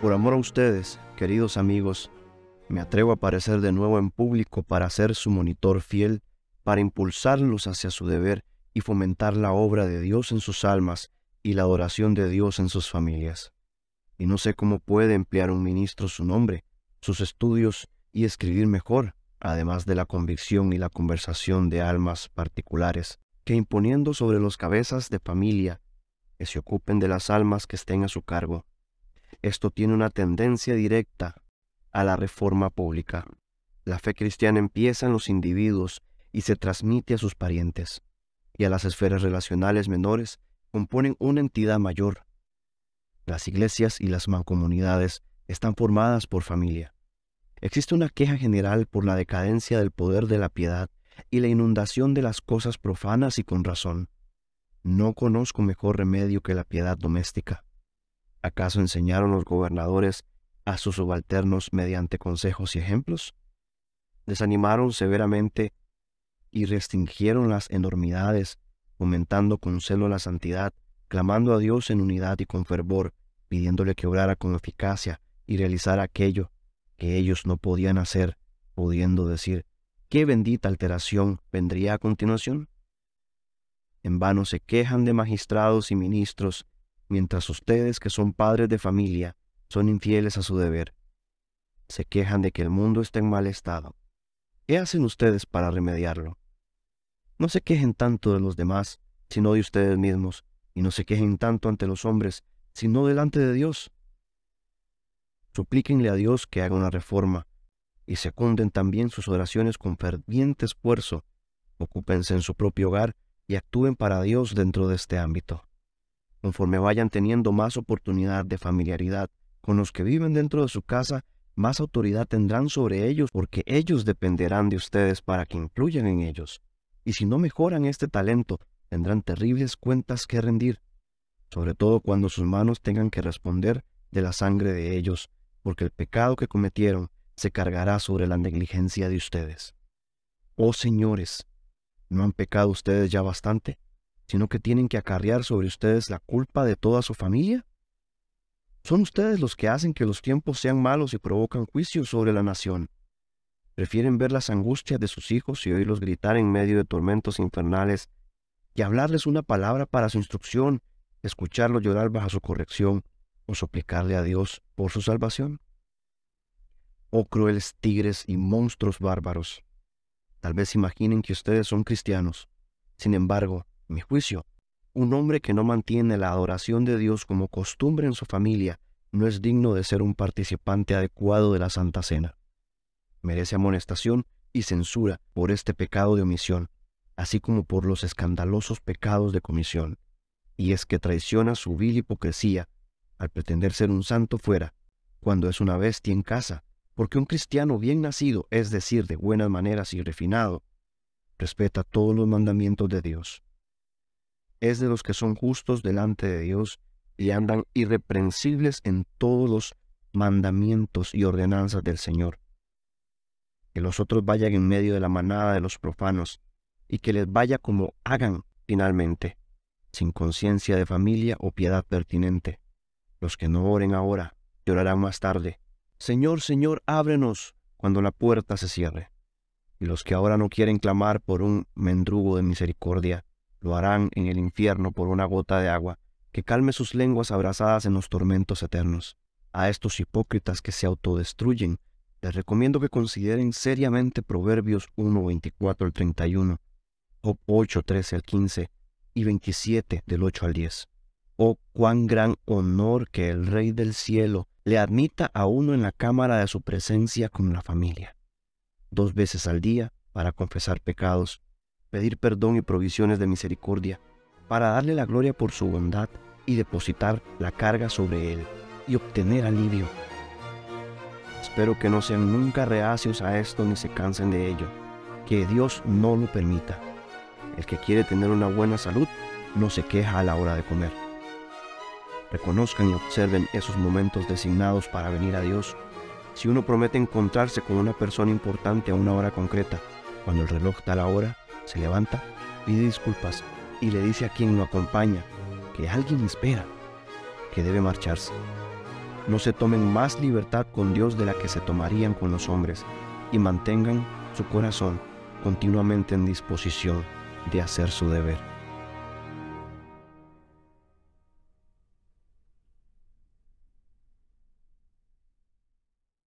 Por amor a ustedes, queridos amigos, me atrevo a aparecer de nuevo en público para ser su monitor fiel, para impulsarlos hacia su deber y fomentar la obra de Dios en sus almas y la adoración de Dios en sus familias. Y no sé cómo puede emplear un ministro su nombre, sus estudios y escribir mejor, además de la convicción y la conversación de almas particulares, que imponiendo sobre los cabezas de familia, que se ocupen de las almas que estén a su cargo, esto tiene una tendencia directa a la reforma pública. La fe cristiana empieza en los individuos y se transmite a sus parientes, y a las esferas relacionales menores componen una entidad mayor. Las iglesias y las mancomunidades están formadas por familia. Existe una queja general por la decadencia del poder de la piedad y la inundación de las cosas profanas y con razón. No conozco mejor remedio que la piedad doméstica. ¿Acaso enseñaron los gobernadores a sus subalternos mediante consejos y ejemplos? Desanimaron severamente y restringieron las enormidades, fomentando con celo la santidad, clamando a Dios en unidad y con fervor, pidiéndole que obrara con eficacia y realizara aquello que ellos no podían hacer, pudiendo decir, ¿qué bendita alteración vendría a continuación? En vano se quejan de magistrados y ministros mientras ustedes que son padres de familia son infieles a su deber. Se quejan de que el mundo está en mal estado. ¿Qué hacen ustedes para remediarlo? No se quejen tanto de los demás, sino de ustedes mismos, y no se quejen tanto ante los hombres, sino delante de Dios. Suplíquenle a Dios que haga una reforma, y secunden también sus oraciones con ferviente esfuerzo. Ocúpense en su propio hogar y actúen para Dios dentro de este ámbito conforme vayan teniendo más oportunidad de familiaridad con los que viven dentro de su casa, más autoridad tendrán sobre ellos porque ellos dependerán de ustedes para que influyan en ellos. Y si no mejoran este talento, tendrán terribles cuentas que rendir, sobre todo cuando sus manos tengan que responder de la sangre de ellos, porque el pecado que cometieron se cargará sobre la negligencia de ustedes. Oh señores, ¿no han pecado ustedes ya bastante? Sino que tienen que acarrear sobre ustedes la culpa de toda su familia? Son ustedes los que hacen que los tiempos sean malos y provocan juicio sobre la nación. Prefieren ver las angustias de sus hijos y oírlos gritar en medio de tormentos infernales, y hablarles una palabra para su instrucción, escucharlos llorar bajo su corrección, o suplicarle a Dios por su salvación. Oh crueles tigres y monstruos bárbaros, tal vez imaginen que ustedes son cristianos. Sin embargo, mi juicio, un hombre que no mantiene la adoración de Dios como costumbre en su familia no es digno de ser un participante adecuado de la Santa Cena. Merece amonestación y censura por este pecado de omisión, así como por los escandalosos pecados de comisión, y es que traiciona su vil hipocresía al pretender ser un santo fuera, cuando es una bestia en casa, porque un cristiano bien nacido, es decir, de buenas maneras y refinado, respeta todos los mandamientos de Dios es de los que son justos delante de Dios y andan irreprensibles en todos los mandamientos y ordenanzas del Señor. Que los otros vayan en medio de la manada de los profanos y que les vaya como hagan finalmente, sin conciencia de familia o piedad pertinente. Los que no oren ahora llorarán más tarde. Señor, Señor, ábrenos cuando la puerta se cierre. Y los que ahora no quieren clamar por un mendrugo de misericordia, lo harán en el infierno por una gota de agua, que calme sus lenguas abrazadas en los tormentos eternos. A estos hipócritas que se autodestruyen, les recomiendo que consideren seriamente Proverbios 1, 24 al 31, Job 8, 13 al 15 y 27 del 8 al 10. Oh, cuán gran honor que el Rey del cielo le admita a uno en la cámara de su presencia con la familia. Dos veces al día para confesar pecados pedir perdón y provisiones de misericordia, para darle la gloria por su bondad y depositar la carga sobre él y obtener alivio. Espero que no sean nunca reacios a esto ni se cansen de ello, que Dios no lo permita. El que quiere tener una buena salud no se queja a la hora de comer. Reconozcan y observen esos momentos designados para venir a Dios. Si uno promete encontrarse con una persona importante a una hora concreta, cuando el reloj da la hora, se levanta, pide disculpas y le dice a quien lo acompaña que alguien espera, que debe marcharse. no se tomen más libertad con Dios de la que se tomarían con los hombres y mantengan su corazón continuamente en disposición de hacer su deber.